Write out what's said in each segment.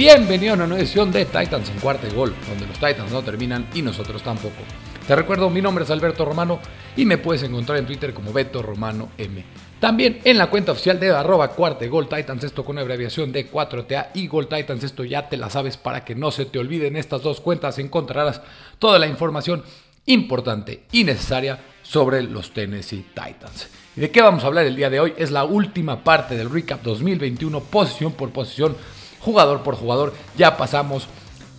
Bienvenido a una nueva edición de Titans en cuarta y gol, donde los Titans no terminan y nosotros tampoco. Te recuerdo, mi nombre es Alberto Romano y me puedes encontrar en Twitter como Beto Romano M. También en la cuenta oficial de arroba cuarta gol Titans, esto con abreviación de 4TA y Gol Titans, esto ya te la sabes para que no se te olviden estas dos cuentas, encontrarás toda la información importante y necesaria sobre los Tennessee Titans. ¿Y de qué vamos a hablar el día de hoy? Es la última parte del recap 2021, posición por posición jugador por jugador. Ya pasamos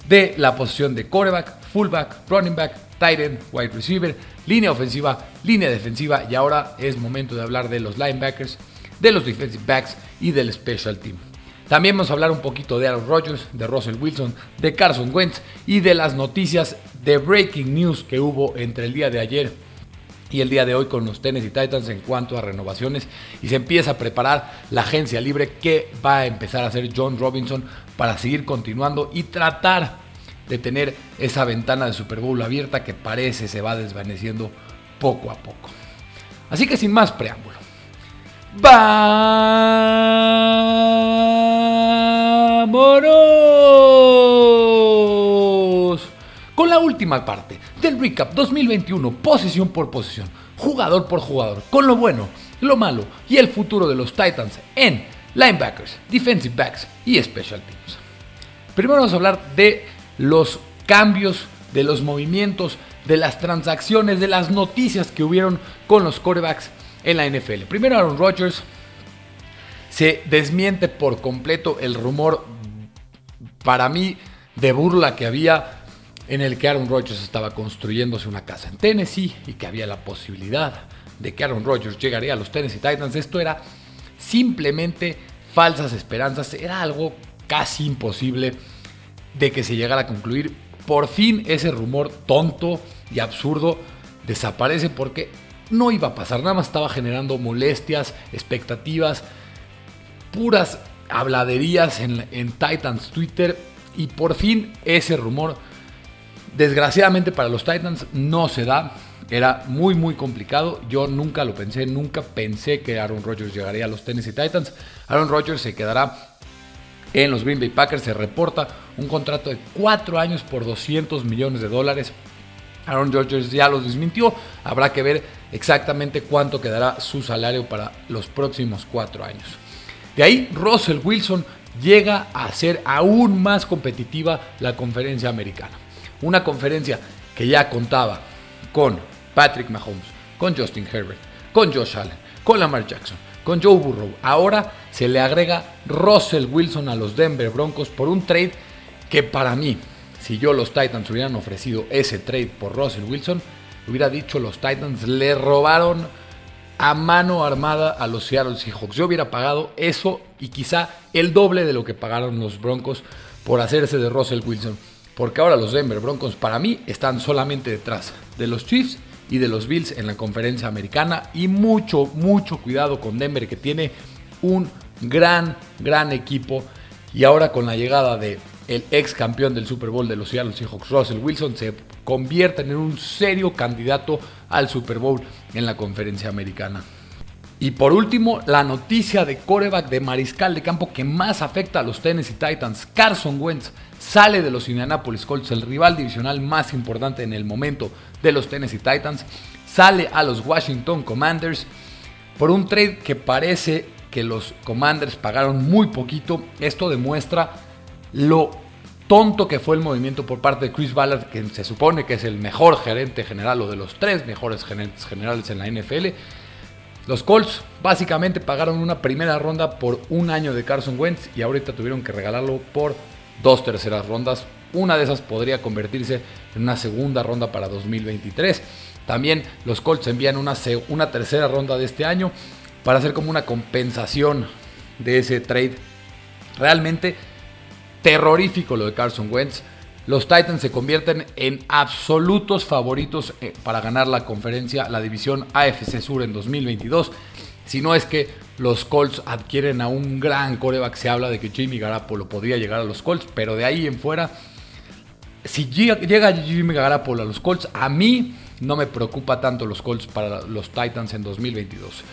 de la posición de quarterback, fullback, running back, tight end, wide receiver, línea ofensiva, línea defensiva y ahora es momento de hablar de los linebackers, de los defensive backs y del special team. También vamos a hablar un poquito de Aaron Rodgers, de Russell Wilson, de Carson Wentz y de las noticias de breaking news que hubo entre el día de ayer y el día de hoy con los Tennessee Titans en cuanto a renovaciones y se empieza a preparar la agencia libre que va a empezar a hacer John Robinson para seguir continuando y tratar de tener esa ventana de Super Bowl abierta que parece se va desvaneciendo poco a poco. Así que sin más preámbulo. ¡Vámonos! Última parte del recap 2021, posición por posición, jugador por jugador, con lo bueno, lo malo y el futuro de los Titans en linebackers, defensive backs y special teams. Primero vamos a hablar de los cambios, de los movimientos, de las transacciones, de las noticias que hubieron con los quarterbacks en la NFL. Primero Aaron Rodgers se desmiente por completo el rumor para mí de burla que había en el que Aaron Rodgers estaba construyéndose una casa en Tennessee y que había la posibilidad de que Aaron Rodgers llegaría a los Tennessee Titans. Esto era simplemente falsas esperanzas, era algo casi imposible de que se llegara a concluir. Por fin ese rumor tonto y absurdo desaparece porque no iba a pasar, nada más estaba generando molestias, expectativas, puras habladerías en, en Titans Twitter y por fin ese rumor Desgraciadamente para los Titans no se da. Era muy muy complicado. Yo nunca lo pensé, nunca pensé que Aaron Rodgers llegaría a los Tennessee Titans. Aaron Rodgers se quedará en los Green Bay Packers. Se reporta un contrato de 4 años por 200 millones de dólares. Aaron Rodgers ya lo desmintió. Habrá que ver exactamente cuánto quedará su salario para los próximos 4 años. De ahí, Russell Wilson llega a ser aún más competitiva la conferencia americana. Una conferencia que ya contaba con Patrick Mahomes, con Justin Herbert, con Josh Allen, con Lamar Jackson, con Joe Burrow. Ahora se le agrega Russell Wilson a los Denver Broncos por un trade que para mí, si yo los Titans hubieran ofrecido ese trade por Russell Wilson, hubiera dicho los Titans le robaron a mano armada a los Seattle Seahawks. Yo hubiera pagado eso y quizá el doble de lo que pagaron los Broncos por hacerse de Russell Wilson. Porque ahora los Denver Broncos para mí están solamente detrás de los Chiefs y de los Bills en la conferencia americana. Y mucho, mucho cuidado con Denver que tiene un gran, gran equipo. Y ahora con la llegada de el ex campeón del Super Bowl de los Seattle Seahawks, Russell Wilson, se convierte en un serio candidato al Super Bowl en la conferencia americana. Y por último, la noticia de coreback de mariscal de campo que más afecta a los Tennessee Titans, Carson Wentz, sale de los Indianapolis Colts, el rival divisional más importante en el momento de los Tennessee Titans, sale a los Washington Commanders por un trade que parece que los Commanders pagaron muy poquito. Esto demuestra lo tonto que fue el movimiento por parte de Chris Ballard, que se supone que es el mejor gerente general o de los tres mejores gerentes generales en la NFL los Colts básicamente pagaron una primera ronda por un año de Carson Wentz y ahorita tuvieron que regalarlo por dos terceras rondas. Una de esas podría convertirse en una segunda ronda para 2023. También los Colts envían una, una tercera ronda de este año para hacer como una compensación de ese trade. Realmente terrorífico lo de Carson Wentz los Titans se convierten en absolutos favoritos eh, para ganar la conferencia, la división AFC Sur en 2022. Si no es que los Colts adquieren a un gran coreback, se habla de que Jimmy Garapolo podría llegar a los Colts, pero de ahí en fuera, si llega Jimmy Garapolo a los Colts, a mí no me preocupa tanto los Colts para los Titans en 2022.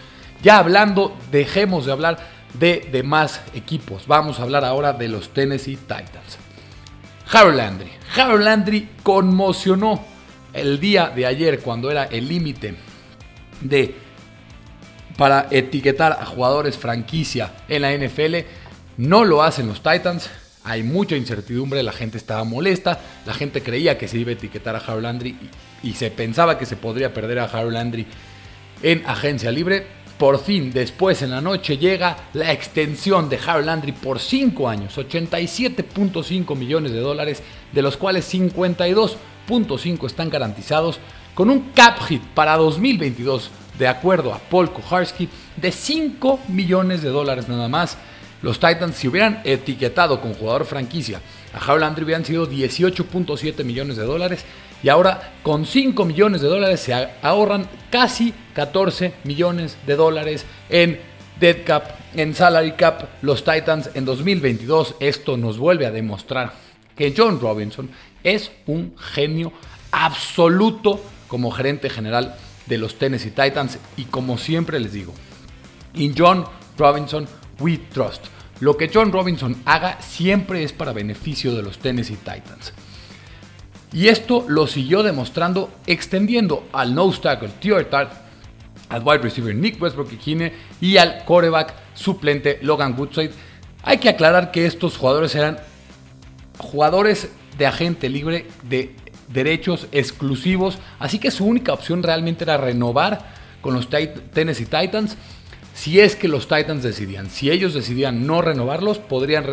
Ya hablando, dejemos de hablar de demás equipos. Vamos a hablar ahora de los Tennessee Titans. Harold Landry. Harold Landry conmocionó el día de ayer cuando era el límite de para etiquetar a jugadores franquicia en la NFL. No lo hacen los Titans. Hay mucha incertidumbre, la gente estaba molesta, la gente creía que se iba a etiquetar a Harold Landry y, y se pensaba que se podría perder a Harold Landry en agencia libre. Por fin, después en la noche llega la extensión de Harold Landry por 5 años, 87.5 millones de dólares, de los cuales 52.5 están garantizados, con un cap hit para 2022, de acuerdo a Paul Kuharski, de 5 millones de dólares nada más. Los Titans, si hubieran etiquetado con jugador franquicia a Harold Landry, hubieran sido 18.7 millones de dólares y ahora con 5 millones de dólares se ahorran casi 14 millones de dólares en dead cap, en salary cap. Los Titans en 2022 esto nos vuelve a demostrar que John Robinson es un genio absoluto como gerente general de los Tennessee Titans y como siempre les digo, in John Robinson we trust. Lo que John Robinson haga siempre es para beneficio de los Tennessee Titans. Y esto lo siguió demostrando extendiendo al nose tackle Theo al wide receiver Nick Westbrook y al quarterback suplente Logan Woodside. Hay que aclarar que estos jugadores eran jugadores de agente libre de derechos exclusivos, así que su única opción realmente era renovar con los Tennessee Titans. Si es que los Titans decidían, si ellos decidían no renovarlos, podrían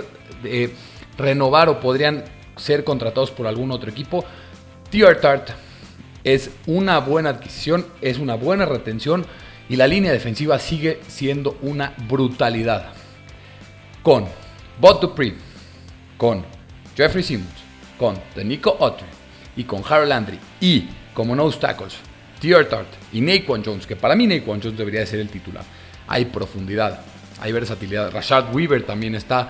eh, renovar o podrían ser contratados por algún otro equipo. Tier Tart es una buena adquisición, es una buena retención y la línea defensiva sigue siendo una brutalidad. Con Bot Dupree, con Jeffrey Simmons, con Nico Autry y con Harold Landry y como nose tackles, Tart y Naquan Jones, que para mí Naquan Jones debería de ser el titular. Hay profundidad, hay versatilidad. Rashad Weaver también está.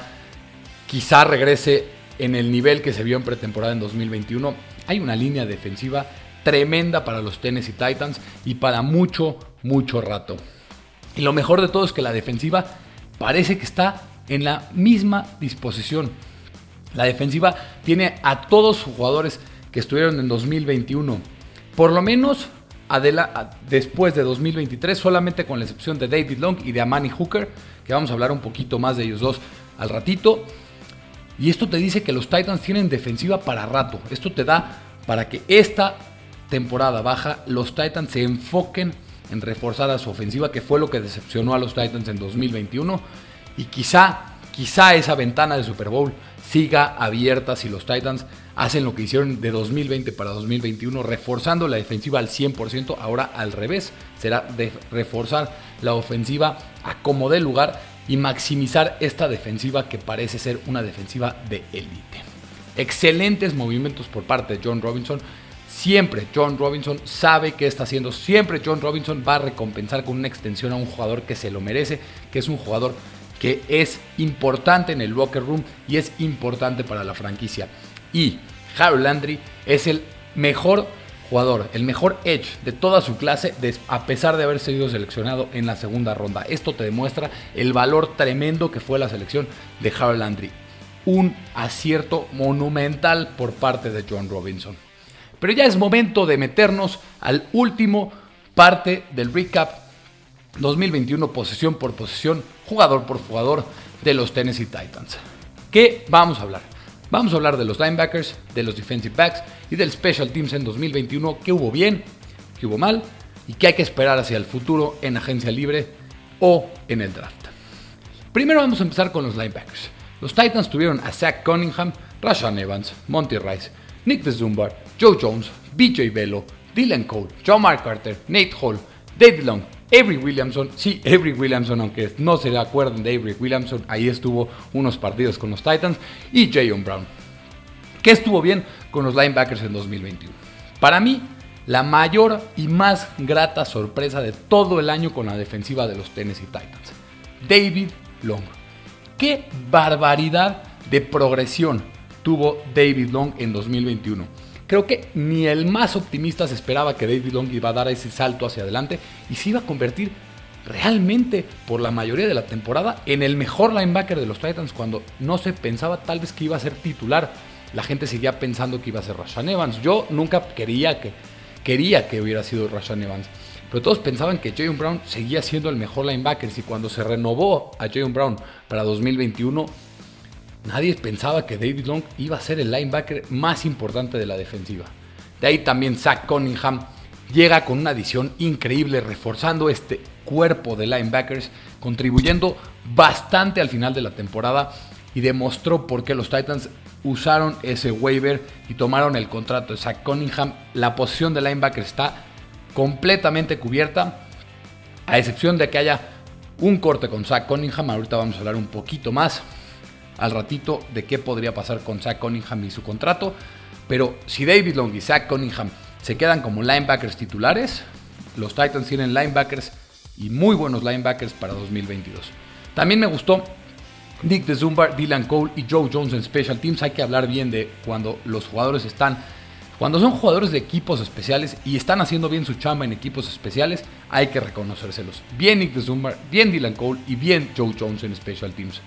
Quizá regrese en el nivel que se vio en pretemporada en 2021. Hay una línea defensiva tremenda para los Tennessee Titans y para mucho, mucho rato. Y lo mejor de todo es que la defensiva parece que está en la misma disposición. La defensiva tiene a todos sus jugadores que estuvieron en 2021, por lo menos después de 2023, solamente con la excepción de David Long y de Amani Hooker, que vamos a hablar un poquito más de ellos dos al ratito. Y esto te dice que los Titans tienen defensiva para rato. Esto te da para que esta temporada baja los Titans se enfoquen en reforzar a su ofensiva, que fue lo que decepcionó a los Titans en 2021. Y quizá, quizá esa ventana de Super Bowl siga abierta si los Titans hacen lo que hicieron de 2020 para 2021, reforzando la defensiva al 100%. Ahora al revés, será de reforzar la ofensiva a como dé lugar y maximizar esta defensiva que parece ser una defensiva de élite. Excelentes movimientos por parte de John Robinson. Siempre John Robinson sabe qué está haciendo. Siempre John Robinson va a recompensar con una extensión a un jugador que se lo merece, que es un jugador que es importante en el locker room y es importante para la franquicia. Y Harold Landry es el mejor jugador, el mejor edge de toda su clase, a pesar de haber sido seleccionado en la segunda ronda. Esto te demuestra el valor tremendo que fue la selección de Harold Landry. Un acierto monumental por parte de John Robinson. Pero ya es momento de meternos al último parte del recap 2021, posesión por posesión, jugador por jugador de los Tennessee Titans. ¿Qué vamos a hablar? Vamos a hablar de los linebackers, de los defensive backs y del special teams en 2021, qué hubo bien, qué hubo mal y qué hay que esperar hacia el futuro en agencia libre o en el draft. Primero vamos a empezar con los linebackers. Los Titans tuvieron a Zach Cunningham, Rashan Evans, Monty Rice, Nick DeZumbar, Joe Jones, BJ Bello, Dylan Cole, John Mark Carter, Nate Hall, David Long, Avery Williamson, sí, Avery Williamson, aunque no se acuerden de Avery Williamson, ahí estuvo unos partidos con los Titans, y Jayon Brown. ¿Qué estuvo bien con los linebackers en 2021? Para mí, la mayor y más grata sorpresa de todo el año con la defensiva de los Tennessee Titans. David Long. Qué barbaridad de progresión tuvo David Long en 2021. Creo que ni el más optimista se esperaba que David Long iba a dar ese salto hacia adelante y se iba a convertir realmente por la mayoría de la temporada en el mejor linebacker de los Titans cuando no se pensaba tal vez que iba a ser titular. La gente seguía pensando que iba a ser Rashan Evans. Yo nunca quería que, quería que hubiera sido Rashan Evans. Pero todos pensaban que Jayon Brown seguía siendo el mejor linebacker. Y cuando se renovó a Jayon Brown para 2021, nadie pensaba que David Long iba a ser el linebacker más importante de la defensiva. De ahí también Zach Cunningham llega con una adición increíble, reforzando este cuerpo de linebackers, contribuyendo bastante al final de la temporada y demostró por qué los Titans usaron ese waiver y tomaron el contrato de Zach Cunningham. La posición de linebacker está completamente cubierta, a excepción de que haya un corte con Zach Cunningham. Ahorita vamos a hablar un poquito más al ratito de qué podría pasar con Zach Cunningham y su contrato. Pero si David Long y Zach Cunningham se quedan como linebackers titulares, los Titans tienen linebackers y muy buenos linebackers para 2022. También me gustó Nick DeZumba, Dylan Cole y Joe Jones en Special Teams. Hay que hablar bien de cuando los jugadores están cuando son jugadores de equipos especiales y están haciendo bien su chamba en equipos especiales, hay que reconocérselos. Bien Nick Zumba, bien Dylan Cole y bien Joe Jones en Special Teams.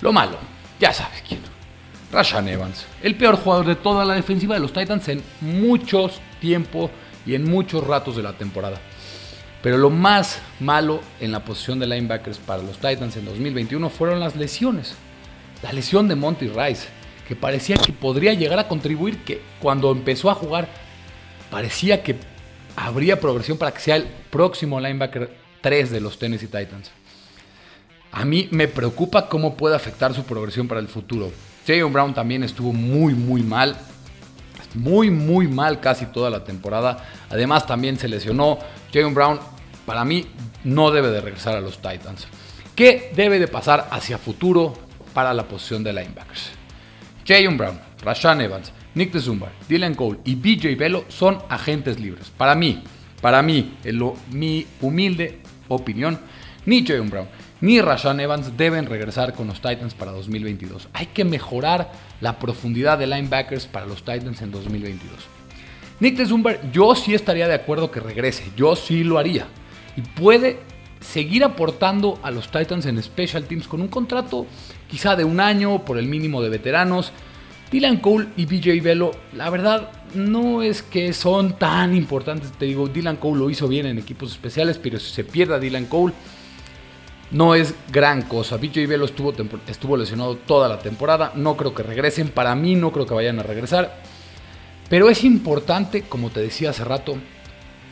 Lo malo, ya sabes quién. Rashan Evans, el peor jugador de toda la defensiva de los Titans en muchos tiempo y en muchos ratos de la temporada. Pero lo más malo en la posición de linebackers para los Titans en 2021 fueron las lesiones. La lesión de Monty Rice que parecía que podría llegar a contribuir, que cuando empezó a jugar parecía que habría progresión para que sea el próximo linebacker 3 de los Tennessee Titans. A mí me preocupa cómo puede afectar su progresión para el futuro. Jayon Brown también estuvo muy, muy mal. Muy, muy mal casi toda la temporada. Además también se lesionó. Jayon Brown para mí no debe de regresar a los Titans. ¿Qué debe de pasar hacia futuro para la posición de linebackers? Jayon Brown, Rashan Evans, Nick DeZumba, Dylan Cole y BJ Velo son agentes libres. Para mí, para mí, en mi humilde opinión, ni Jayon Brown ni Rashan Evans deben regresar con los Titans para 2022. Hay que mejorar la profundidad de linebackers para los Titans en 2022. Nick DeZumba, yo sí estaría de acuerdo que regrese, yo sí lo haría. Y puede seguir aportando a los Titans en Special Teams con un contrato quizá de un año por el mínimo de veteranos. Dylan Cole y BJ Velo, la verdad no es que son tan importantes. Te digo, Dylan Cole lo hizo bien en equipos especiales, pero si se pierde a Dylan Cole, no es gran cosa. BJ Velo estuvo, estuvo lesionado toda la temporada. No creo que regresen. Para mí, no creo que vayan a regresar. Pero es importante, como te decía hace rato,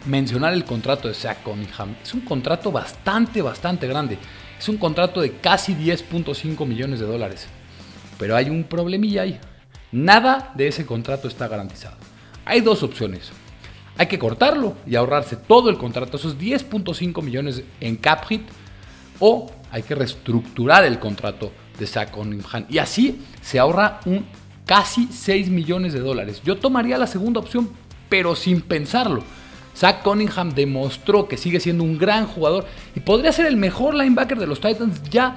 mencionar el contrato de Zach Cunningham. Es un contrato bastante, bastante grande. Es un contrato de casi 10.5 millones de dólares. Pero hay un problemilla ahí. Nada de ese contrato está garantizado. Hay dos opciones. Hay que cortarlo y ahorrarse todo el contrato, esos 10.5 millones en cap hit, o hay que reestructurar el contrato de Zach Cunningham. Y así se ahorra un casi 6 millones de dólares. Yo tomaría la segunda opción, pero sin pensarlo. Zach Cunningham demostró que sigue siendo un gran jugador y podría ser el mejor linebacker de los Titans ya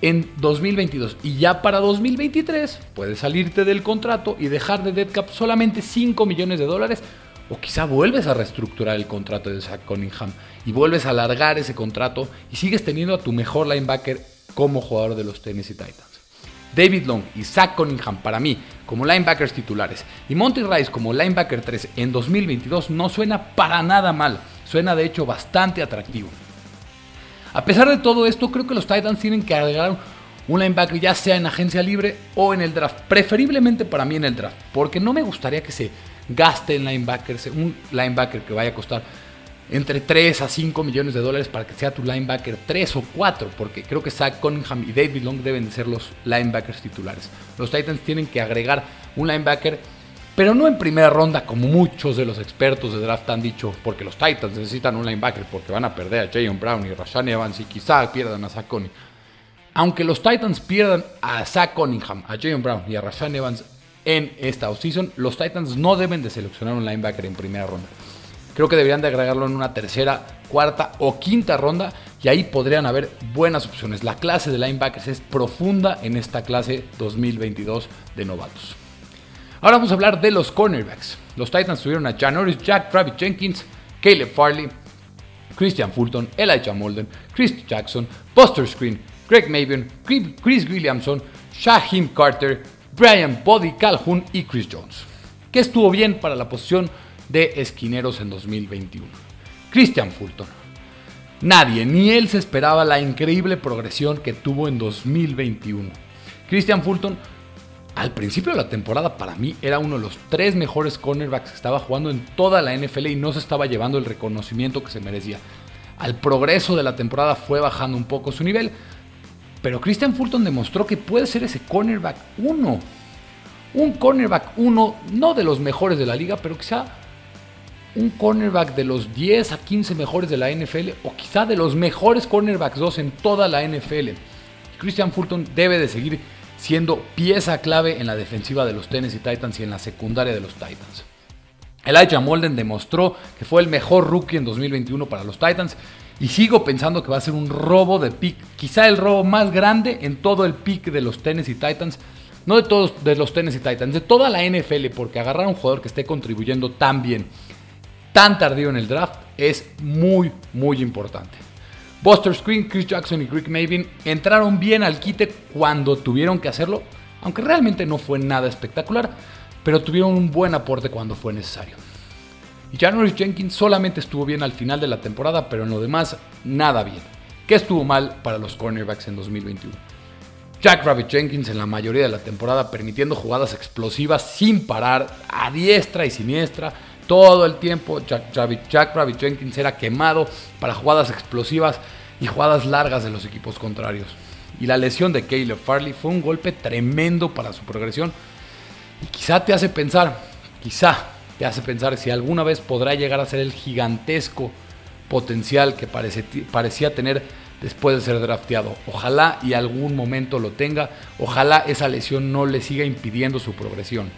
en 2022. Y ya para 2023 puedes salirte del contrato y dejar de dead cap solamente 5 millones de dólares. O quizá vuelves a reestructurar el contrato de Zach Cunningham y vuelves a alargar ese contrato y sigues teniendo a tu mejor linebacker como jugador de los Tennessee Titans. David Long y Zach Cunningham para mí como linebackers titulares y Monty Rice como linebacker 3 en 2022 no suena para nada mal, suena de hecho bastante atractivo. A pesar de todo esto, creo que los Titans tienen que agregar un linebacker ya sea en agencia libre o en el draft, preferiblemente para mí en el draft, porque no me gustaría que se gaste en linebackers, un linebacker que vaya a costar entre 3 a 5 millones de dólares para que sea tu linebacker 3 o 4, porque creo que Zach Cunningham y David Long deben de ser los linebackers titulares. Los Titans tienen que agregar un linebacker, pero no en primera ronda como muchos de los expertos de draft han dicho, porque los Titans necesitan un linebacker porque van a perder a Jayon Brown y Rashan Evans y quizá pierdan a Zach Cunningham. Aunque los Titans pierdan a Zach Cunningham, a Jayon Brown y a Rashan Evans en esta offseason, los Titans no deben de seleccionar un linebacker en primera ronda. Creo que deberían de agregarlo en una tercera, cuarta o quinta ronda y ahí podrían haber buenas opciones. La clase de linebackers es profunda en esta clase 2022 de novatos. Ahora vamos a hablar de los cornerbacks. Los Titans tuvieron a Janoris Jack, Travis Jenkins, Caleb Farley, Christian Fulton, Elijah Molden, Chris Jackson, Buster Screen, Greg Maven, Chris Williamson, Shaheem Carter, Brian Body Calhoun y Chris Jones. Que estuvo bien para la posición de esquineros en 2021. Christian Fulton. Nadie, ni él se esperaba la increíble progresión que tuvo en 2021. Christian Fulton, al principio de la temporada, para mí era uno de los tres mejores cornerbacks que estaba jugando en toda la NFL y no se estaba llevando el reconocimiento que se merecía. Al progreso de la temporada fue bajando un poco su nivel, pero Christian Fulton demostró que puede ser ese cornerback 1. Un cornerback 1, no de los mejores de la liga, pero quizá un cornerback de los 10 a 15 mejores de la NFL o quizá de los mejores cornerbacks 2 en toda la NFL. Christian Fulton debe de seguir siendo pieza clave en la defensiva de los Tennessee Titans y en la secundaria de los Titans. Elijah Molden demostró que fue el mejor rookie en 2021 para los Titans y sigo pensando que va a ser un robo de pick, quizá el robo más grande en todo el pick de los Tennessee Titans. No de todos de los Tennessee Titans, de toda la NFL, porque agarrar a un jugador que esté contribuyendo tan bien, tan tardío en el draft, es muy, muy importante. Buster Screen, Chris Jackson y Greg Mavin entraron bien al quite cuando tuvieron que hacerlo, aunque realmente no fue nada espectacular, pero tuvieron un buen aporte cuando fue necesario. Y January Jenkins solamente estuvo bien al final de la temporada, pero en lo demás nada bien. ¿Qué estuvo mal para los cornerbacks en 2021? Jack Rabbit Jenkins en la mayoría de la temporada permitiendo jugadas explosivas sin parar, a diestra y siniestra, todo el tiempo. Jack Rabbit, Jenkins era quemado para jugadas explosivas y jugadas largas de los equipos contrarios. Y la lesión de Caleb Farley fue un golpe tremendo para su progresión. Y quizá te hace pensar, quizá te hace pensar si alguna vez podrá llegar a ser el gigantesco potencial que parecía tener después de ser drafteado. Ojalá y algún momento lo tenga. Ojalá esa lesión no le siga impidiendo su progresión.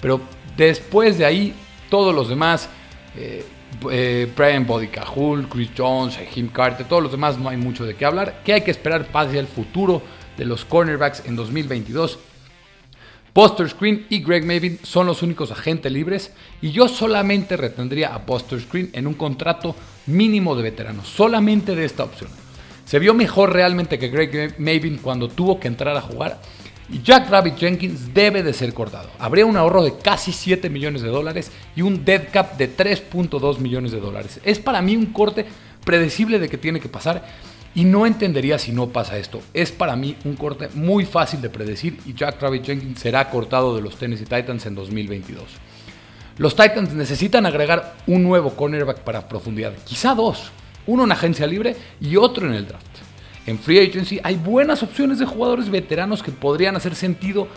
Pero después de ahí, todos los demás, eh, eh, Brian Chris Jones, Jim Carter, todos los demás no hay mucho de qué hablar. ¿Qué hay que esperar para el futuro de los cornerbacks en 2022? Buster Screen y Greg Mavin son los únicos agentes libres y yo solamente retendría a Buster Screen en un contrato mínimo de veterano, solamente de esta opción. Se vio mejor realmente que Greg Mavin cuando tuvo que entrar a jugar y Jack Rabbit Jenkins debe de ser cortado. Habría un ahorro de casi 7 millones de dólares y un dead cap de 3.2 millones de dólares. Es para mí un corte predecible de que tiene que pasar y no entendería si no pasa esto. Es para mí un corte muy fácil de predecir y Jack Rabbit Jenkins será cortado de los Tennessee Titans en 2022. Los Titans necesitan agregar un nuevo cornerback para profundidad, quizá dos, uno en agencia libre y otro en el draft. En Free Agency hay buenas opciones de jugadores veteranos que podrían hacer sentido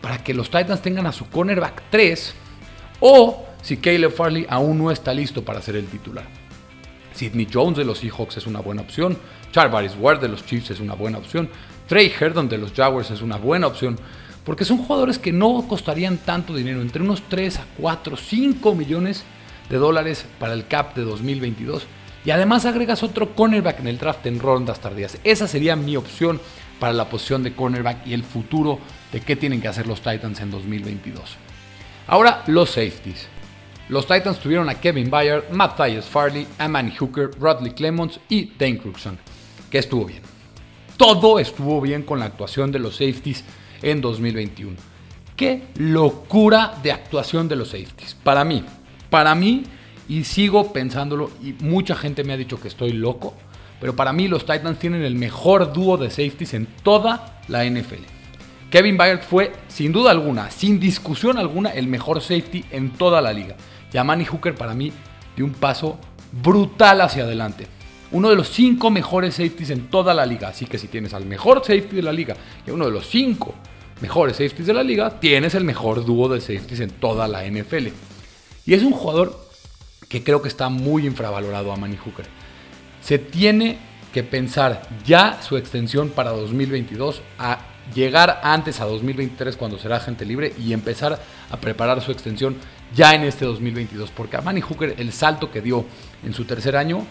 para que los Titans tengan a su cornerback 3 o si Caleb Farley aún no está listo para ser el titular. Sidney Jones de los Seahawks es una buena opción. Charvaris Ward de los Chiefs es una buena opción. Trey Herdon de los Jaguars es una buena opción. Porque son jugadores que no costarían tanto dinero, entre unos 3 a 4, 5 millones de dólares para el cap de 2022. Y además agregas otro cornerback en el draft en rondas tardías. Esa sería mi opción para la posición de cornerback y el futuro de qué tienen que hacer los Titans en 2022. Ahora los safeties. Los Titans tuvieron a Kevin Byard, Matthias Farley, Manny Hooker, Rodley Clemons y Dane Cruxon que estuvo bien. Todo estuvo bien con la actuación de los safeties en 2021. Qué locura de actuación de los safeties. Para mí, para mí, y sigo pensándolo, y mucha gente me ha dicho que estoy loco, pero para mí los Titans tienen el mejor dúo de safeties en toda la NFL. Kevin Byard fue, sin duda alguna, sin discusión alguna, el mejor safety en toda la liga. Y Hooker para mí dio un paso brutal hacia adelante uno de los cinco mejores safeties en toda la liga. Así que si tienes al mejor safety de la liga y uno de los cinco mejores safeties de la liga, tienes el mejor dúo de safeties en toda la NFL. Y es un jugador que creo que está muy infravalorado a Manny Hooker. Se tiene que pensar ya su extensión para 2022 a llegar antes a 2023 cuando será agente libre y empezar a preparar su extensión ya en este 2022 porque a Manny Hooker el salto que dio en su tercer año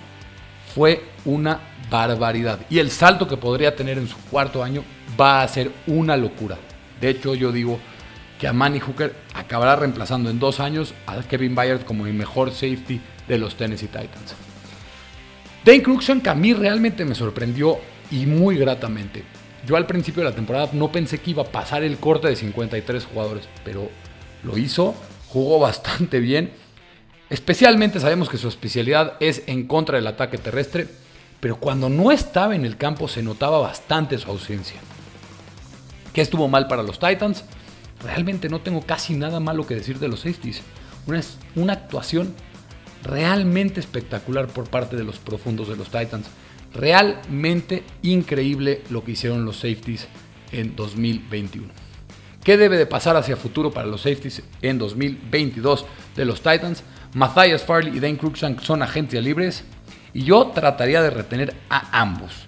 fue una barbaridad. Y el salto que podría tener en su cuarto año va a ser una locura. De hecho, yo digo que a Manny Hooker acabará reemplazando en dos años a Kevin Byard como el mejor safety de los Tennessee Titans. Dane Cruikshank a mí realmente me sorprendió y muy gratamente. Yo al principio de la temporada no pensé que iba a pasar el corte de 53 jugadores, pero lo hizo, jugó bastante bien. Especialmente sabemos que su especialidad es en contra del ataque terrestre, pero cuando no estaba en el campo se notaba bastante su ausencia. ¿Qué estuvo mal para los Titans? Realmente no tengo casi nada malo que decir de los safeties. Una, actuación realmente espectacular por parte de los profundos de los Titans. Realmente increíble lo que hicieron los safeties en 2021. ¿Qué debe de pasar hacia futuro para los safeties en 2022 de los Titans? Matthias Farley y Dane Cruikshank son agencias libres y yo trataría de retener a ambos.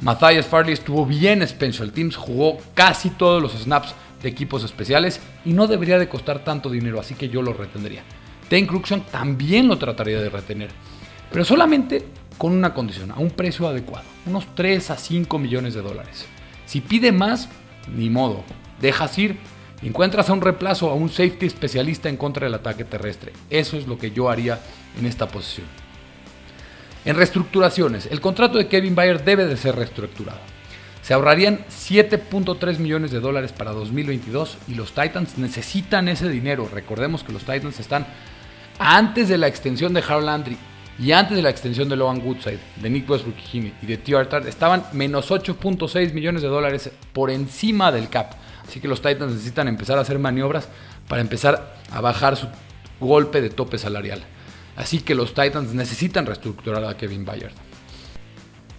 Matthias Farley estuvo bien en Special Teams, jugó casi todos los snaps de equipos especiales y no debería de costar tanto dinero, así que yo lo retendría. Dane Cruikshank también lo trataría de retener, pero solamente con una condición, a un precio adecuado, unos 3 a 5 millones de dólares. Si pide más, ni modo, dejas ir, encuentras a un reemplazo, a un safety especialista en contra del ataque terrestre. Eso es lo que yo haría en esta posición. En reestructuraciones, el contrato de Kevin Bayer debe de ser reestructurado. Se ahorrarían 7.3 millones de dólares para 2022 y los Titans necesitan ese dinero. Recordemos que los Titans están antes de la extensión de Harold Landry y antes de la extensión de Logan Woodside, de Nick Westbrook y de T. estaban menos 8.6 millones de dólares por encima del cap. Así que los Titans necesitan empezar a hacer maniobras para empezar a bajar su golpe de tope salarial. Así que los Titans necesitan reestructurar a Kevin Bayard.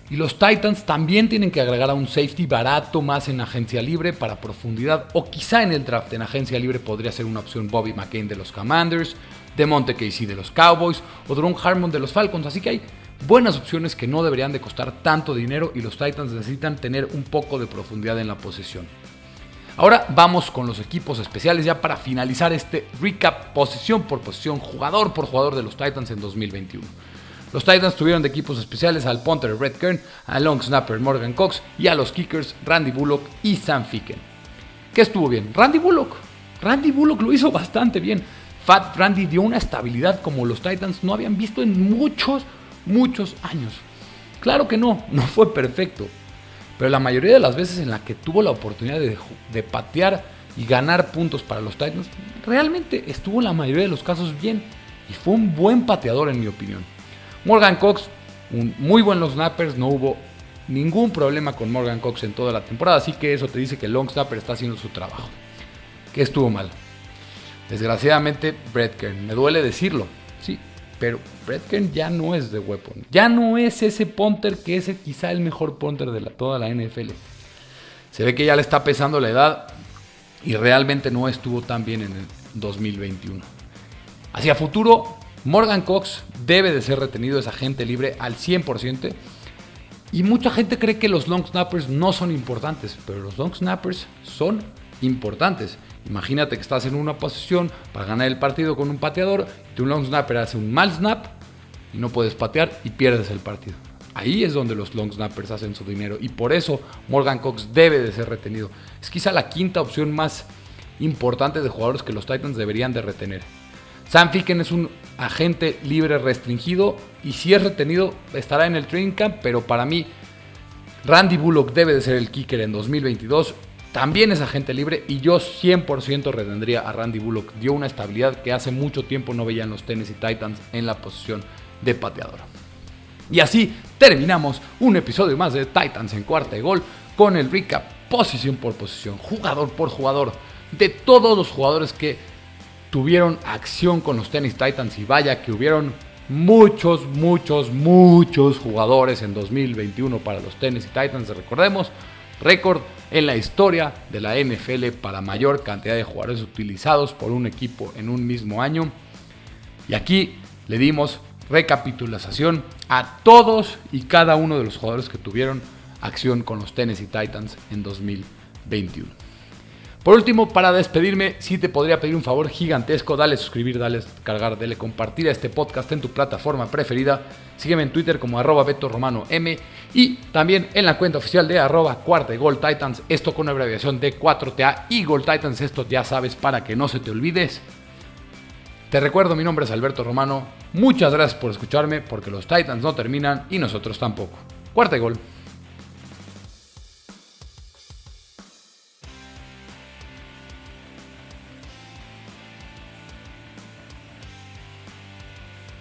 Y los Titans también tienen que agregar a un safety barato más en agencia libre para profundidad o quizá en el draft en agencia libre podría ser una opción Bobby McCain de los Commanders de Monte Casey de los Cowboys o Drone Harmon de los Falcons. Así que hay buenas opciones que no deberían de costar tanto dinero y los Titans necesitan tener un poco de profundidad en la posición. Ahora vamos con los equipos especiales ya para finalizar este recap posición por posición, jugador por jugador de los Titans en 2021. Los Titans tuvieron de equipos especiales al punter Red Kern, al long snapper Morgan Cox y a los kickers Randy Bullock y Sam Ficken. ¿Qué estuvo bien? Randy Bullock. Randy Bullock lo hizo bastante bien. Fat Randy dio una estabilidad como los Titans no habían visto en muchos, muchos años. Claro que no, no fue perfecto. Pero la mayoría de las veces en la que tuvo la oportunidad de, patear y ganar puntos para los Titans, realmente estuvo en la mayoría de los casos bien. Y fue un buen pateador en mi opinión. Morgan Cox, un muy buen los snappers, no hubo ningún problema con Morgan Cox en toda la temporada, así que eso te dice que long snapper está haciendo su trabajo. ¿Qué estuvo mal? Desgraciadamente, Brett Kern, me duele decirlo, sí, pero Brett Kern ya no es de weapon. Ya no es ese punter que es quizá el mejor punter de toda la NFL. Se ve que ya le está pesando la edad y realmente no estuvo tan bien en el 2021. Hacia futuro, Morgan Cox debe de ser retenido, esa gente libre al 100%. Y mucha gente cree que los long snappers no son importantes, pero los long snappers son importantes. Imagínate que estás en una posición para ganar el partido con un pateador, y tu long snapper hace un mal snap y no puedes patear y pierdes el partido. Ahí es donde los long snappers hacen su dinero y por eso Morgan Cox debe de ser retenido. Es quizá la quinta opción más importante de jugadores que los Titans deberían de retener. Sam Ficken es un agente libre restringido y si es retenido estará en el training camp, pero para mí Randy Bullock debe de ser el kicker en 2022 también es agente libre y yo 100% retendría a Randy Bullock. Dio una estabilidad que hace mucho tiempo no veían los Tennessee Titans en la posición de pateador. Y así terminamos un episodio más de Titans en cuarta de gol con el recap posición por posición, jugador por jugador, de todos los jugadores que tuvieron acción con los Tennessee Titans y vaya que hubieron muchos, muchos, muchos jugadores en 2021 para los Tennessee Titans. Recordemos, récord en la historia de la NFL para mayor cantidad de jugadores utilizados por un equipo en un mismo año. Y aquí le dimos recapitulación a todos y cada uno de los jugadores que tuvieron acción con los Tennessee Titans en 2021. Por último, para despedirme, sí te podría pedir un favor gigantesco, dale suscribir, dale cargar, dale compartir a este podcast en tu plataforma preferida. Sígueme en Twitter como arroba Beto Romano M y también en la cuenta oficial de arroba cuarta Titans, esto con abreviación de 4TA y Gold Titans, esto ya sabes para que no se te olvides. Te recuerdo, mi nombre es Alberto Romano. Muchas gracias por escucharme porque los Titans no terminan y nosotros tampoco. Cuarta gol.